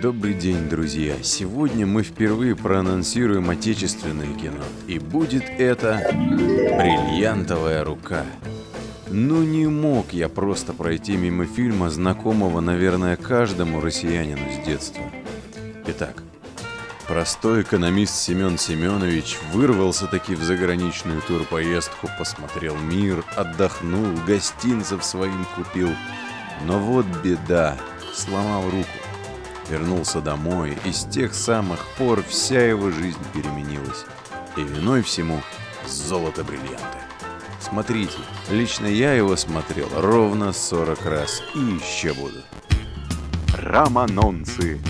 Добрый день, друзья! Сегодня мы впервые проанонсируем отечественное кино. И будет это «Бриллиантовая рука». Ну не мог я просто пройти мимо фильма, знакомого, наверное, каждому россиянину с детства. Итак, простой экономист Семен Семенович вырвался таки в заграничную турпоездку, посмотрел мир, отдохнул, гостинцев своим купил. Но вот беда, сломал руку. Вернулся домой, и с тех самых пор вся его жизнь переменилась. И виной всему золото-бриллианты. Смотрите, лично я его смотрел ровно 40 раз и еще буду. Романонцы.